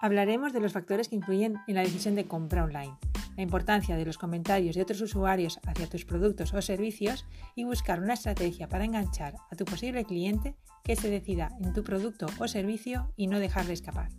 Hablaremos de los factores que influyen en la decisión de compra online, la importancia de los comentarios de otros usuarios hacia tus productos o servicios y buscar una estrategia para enganchar a tu posible cliente que se decida en tu producto o servicio y no dejarle escapar.